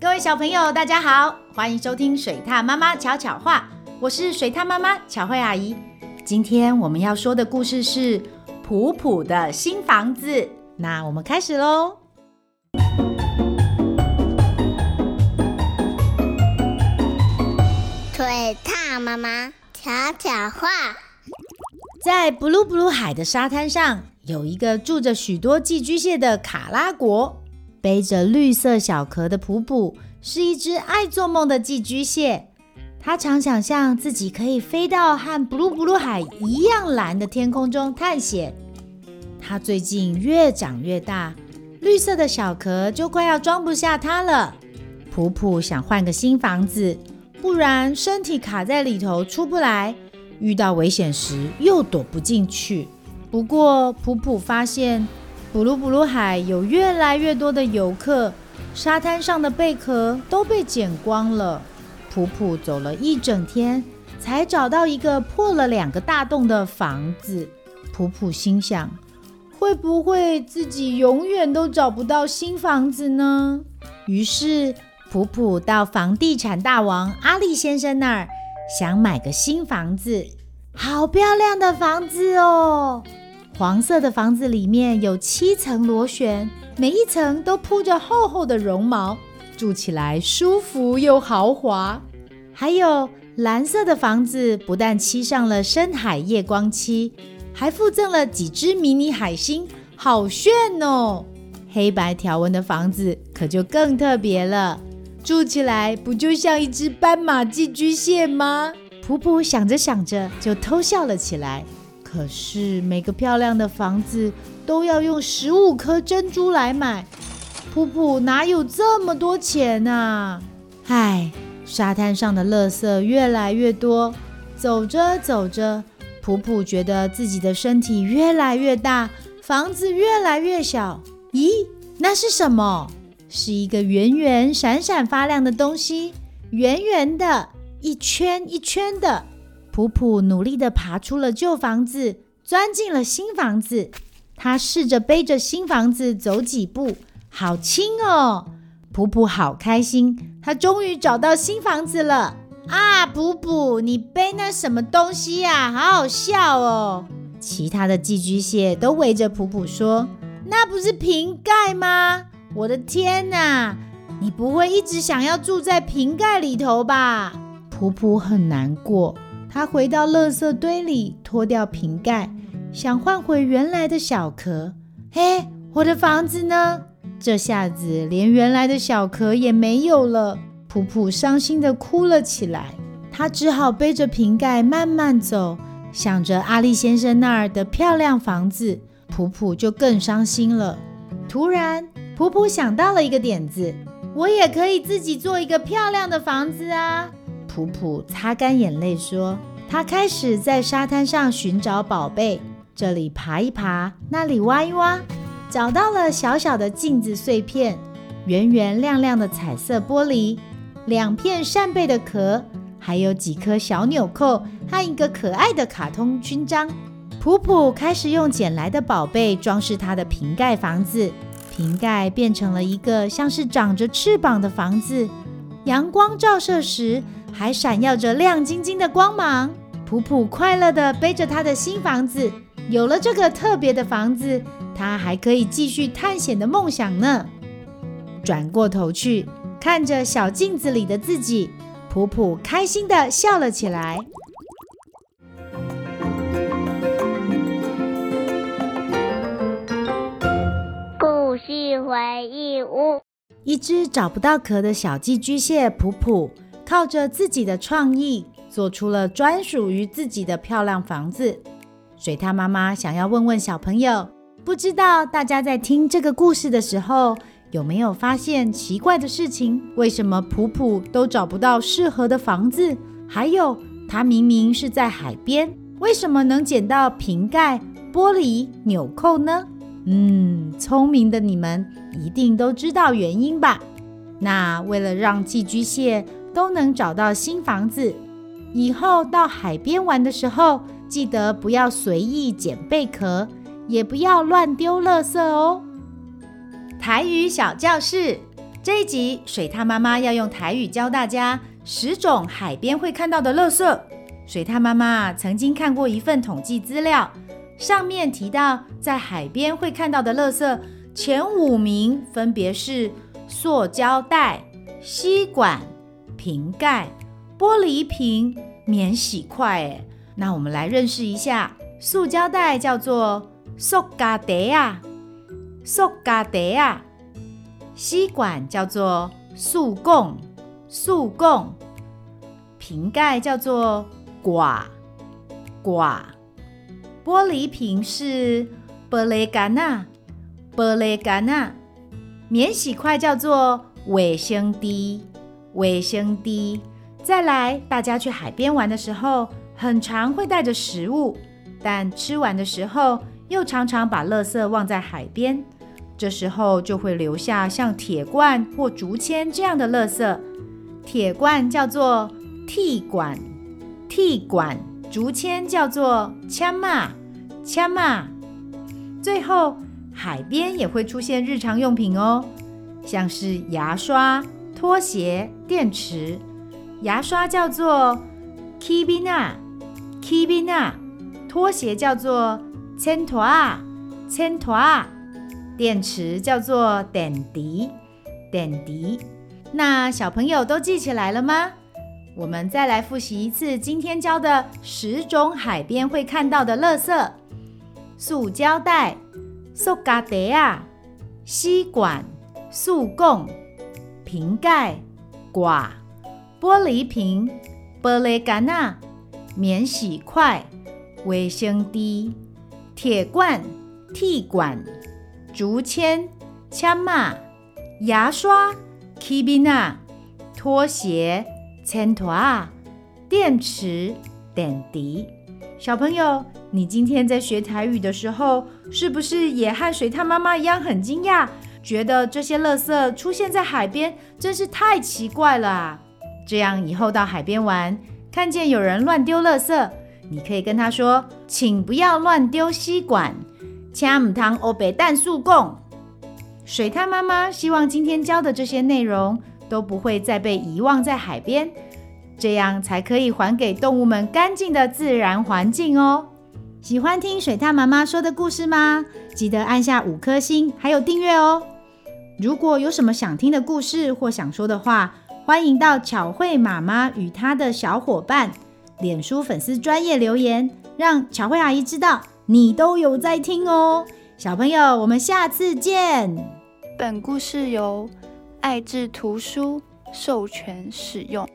各位小朋友，大家好，欢迎收听水獭妈妈巧巧话，我是水獭妈妈巧慧阿姨。今天我们要说的故事是普普的新房子。那我们开始喽。水獭妈妈巧巧话，在布鲁布鲁海的沙滩上，有一个住着许多寄居蟹的卡拉国。背着绿色小壳的普普是一只爱做梦的寄居蟹，他常想象自己可以飞到和布鲁布鲁海一样蓝的天空中探险。他最近越长越大，绿色的小壳就快要装不下他了。普普想换个新房子，不然身体卡在里头出不来，遇到危险时又躲不进去。不过普普发现。布鲁布鲁海有越来越多的游客，沙滩上的贝壳都被捡光了。普普走了一整天，才找到一个破了两个大洞的房子。普普心想：会不会自己永远都找不到新房子呢？于是，普普到房地产大王阿力先生那儿，想买个新房子。好漂亮的房子哦！黄色的房子里面有七层螺旋，每一层都铺着厚厚的绒毛，住起来舒服又豪华。还有蓝色的房子，不但漆上了深海夜光漆，还附赠了几只迷你海星，好炫哦！黑白条纹的房子可就更特别了，住起来不就像一只斑马寄居蟹吗？普普想着想着就偷笑了起来。可是每个漂亮的房子都要用十五颗珍珠来买，普普哪有这么多钱啊？唉，沙滩上的垃圾越来越多，走着走着，普普觉得自己的身体越来越大，房子越来越小。咦，那是什么？是一个圆圆、闪闪发亮的东西，圆圆的，一圈一圈的。普普努力地爬出了旧房子，钻进了新房子。他试着背着新房子走几步，好轻哦！普普好开心，他终于找到新房子了啊！普普，你背那什么东西呀？好好笑哦！其他的寄居蟹都围着普普说：“那不是瓶盖吗？我的天哪！你不会一直想要住在瓶盖里头吧？”普普很难过。他回到垃圾堆里，脱掉瓶盖，想换回原来的小壳。嘿，我的房子呢？这下子连原来的小壳也没有了。普普伤心地哭了起来。他只好背着瓶盖慢慢走，想着阿力先生那儿的漂亮房子。普普就更伤心了。突然，普普想到了一个点子：我也可以自己做一个漂亮的房子啊！普普擦干眼泪说：“他开始在沙滩上寻找宝贝，这里爬一爬，那里挖一挖，找到了小小的镜子碎片、圆圆亮亮的彩色玻璃、两片扇贝的壳，还有几颗小纽扣和一个可爱的卡通勋章。普普开始用捡来的宝贝装饰他的瓶盖房子，瓶盖变成了一个像是长着翅膀的房子，阳光照射时，还闪耀着亮晶晶的光芒。普普快乐地背着他的新房子，有了这个特别的房子，他还可以继续探险的梦想呢。转过头去，看着小镜子里的自己，普普开心地笑了起来。故事回忆屋，一只找不到壳的小寄居蟹普普。靠着自己的创意，做出了专属于自己的漂亮房子。水獭妈妈想要问问小朋友，不知道大家在听这个故事的时候，有没有发现奇怪的事情？为什么普普都找不到适合的房子？还有，他明明是在海边，为什么能捡到瓶盖、玻璃、纽扣呢？嗯，聪明的你们一定都知道原因吧？那为了让寄居蟹都能找到新房子，以后到海边玩的时候，记得不要随意捡贝壳，也不要乱丢垃圾哦。台语小教室，这一集水獭妈妈要用台语教大家十种海边会看到的垃圾。水獭妈妈曾经看过一份统计资料，上面提到在海边会看到的垃圾前五名分别是塑胶袋、吸管、瓶盖、玻璃瓶、免洗筷。哎，那我们来认识一下，塑胶袋叫做塑胶袋啊，塑胶袋啊。吸管叫做塑管，塑管；瓶盖叫做挂，挂；玻璃瓶是玻璃干呐，玻璃干呐；免洗筷叫做卫生滴，卫生低。再来，大家去海边玩的时候，很常会带着食物，但吃完的时候，又常常把垃圾忘在海边。这时候就会留下像铁罐或竹签这样的垃圾。铁罐叫做剃管，剃管；竹签叫做签仔，签仔。最后，海边也会出现日常用品哦，像是牙刷、拖鞋、电池。牙刷叫做 k i b i n a k i b i n a 拖鞋叫做 c e n t o a c e n t o a 电池叫做 Dandy Dandy 那小朋友都记起来了吗？我们再来复习一次今天教的十种海边会看到的垃圾：塑胶袋 s o g a d e a 吸管塑供瓶盖哇、玻璃瓶、玻璃干啊、免洗筷、卫生滴、铁罐、铁管。竹签、签仔、牙刷、起边仔、拖鞋、千拖仔、电池、电池。小朋友，你今天在学台语的时候，是不是也和水獭妈妈一样很惊讶，觉得这些垃圾出现在海边真是太奇怪了啊？这样以后到海边玩，看见有人乱丢垃圾，你可以跟他说：“请不要乱丢吸管。”请唔通黑白蛋树讲，水獭妈妈希望今天教的这些内容都不会再被遗忘在海边，这样才可以还给动物们干净的自然环境哦。喜欢听水獭妈妈说的故事吗？记得按下五颗星，还有订阅哦。如果有什么想听的故事或想说的话，欢迎到巧慧妈妈与她的小伙伴脸书粉丝专业留言，让巧慧阿姨知道。你都有在听哦，小朋友，我们下次见。本故事由爱智图书授权使用。